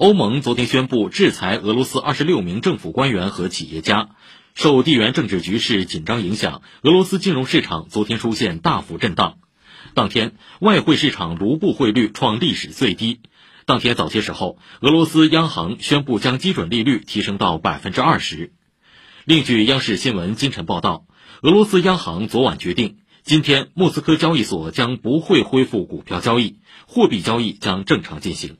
欧盟昨天宣布制裁俄罗斯二十六名政府官员和企业家。受地缘政治局势紧张影响俄罗斯金融市场昨天出现大幅震荡。当天外汇市场卢布汇率创历史最低。当天早些时候俄罗斯央行宣布将基准利率提升到百分之二十。另据央视新闻今晨报道俄罗斯央行昨晚决定今天莫斯科交易所将不会恢复股票交易货币交易将正常进行。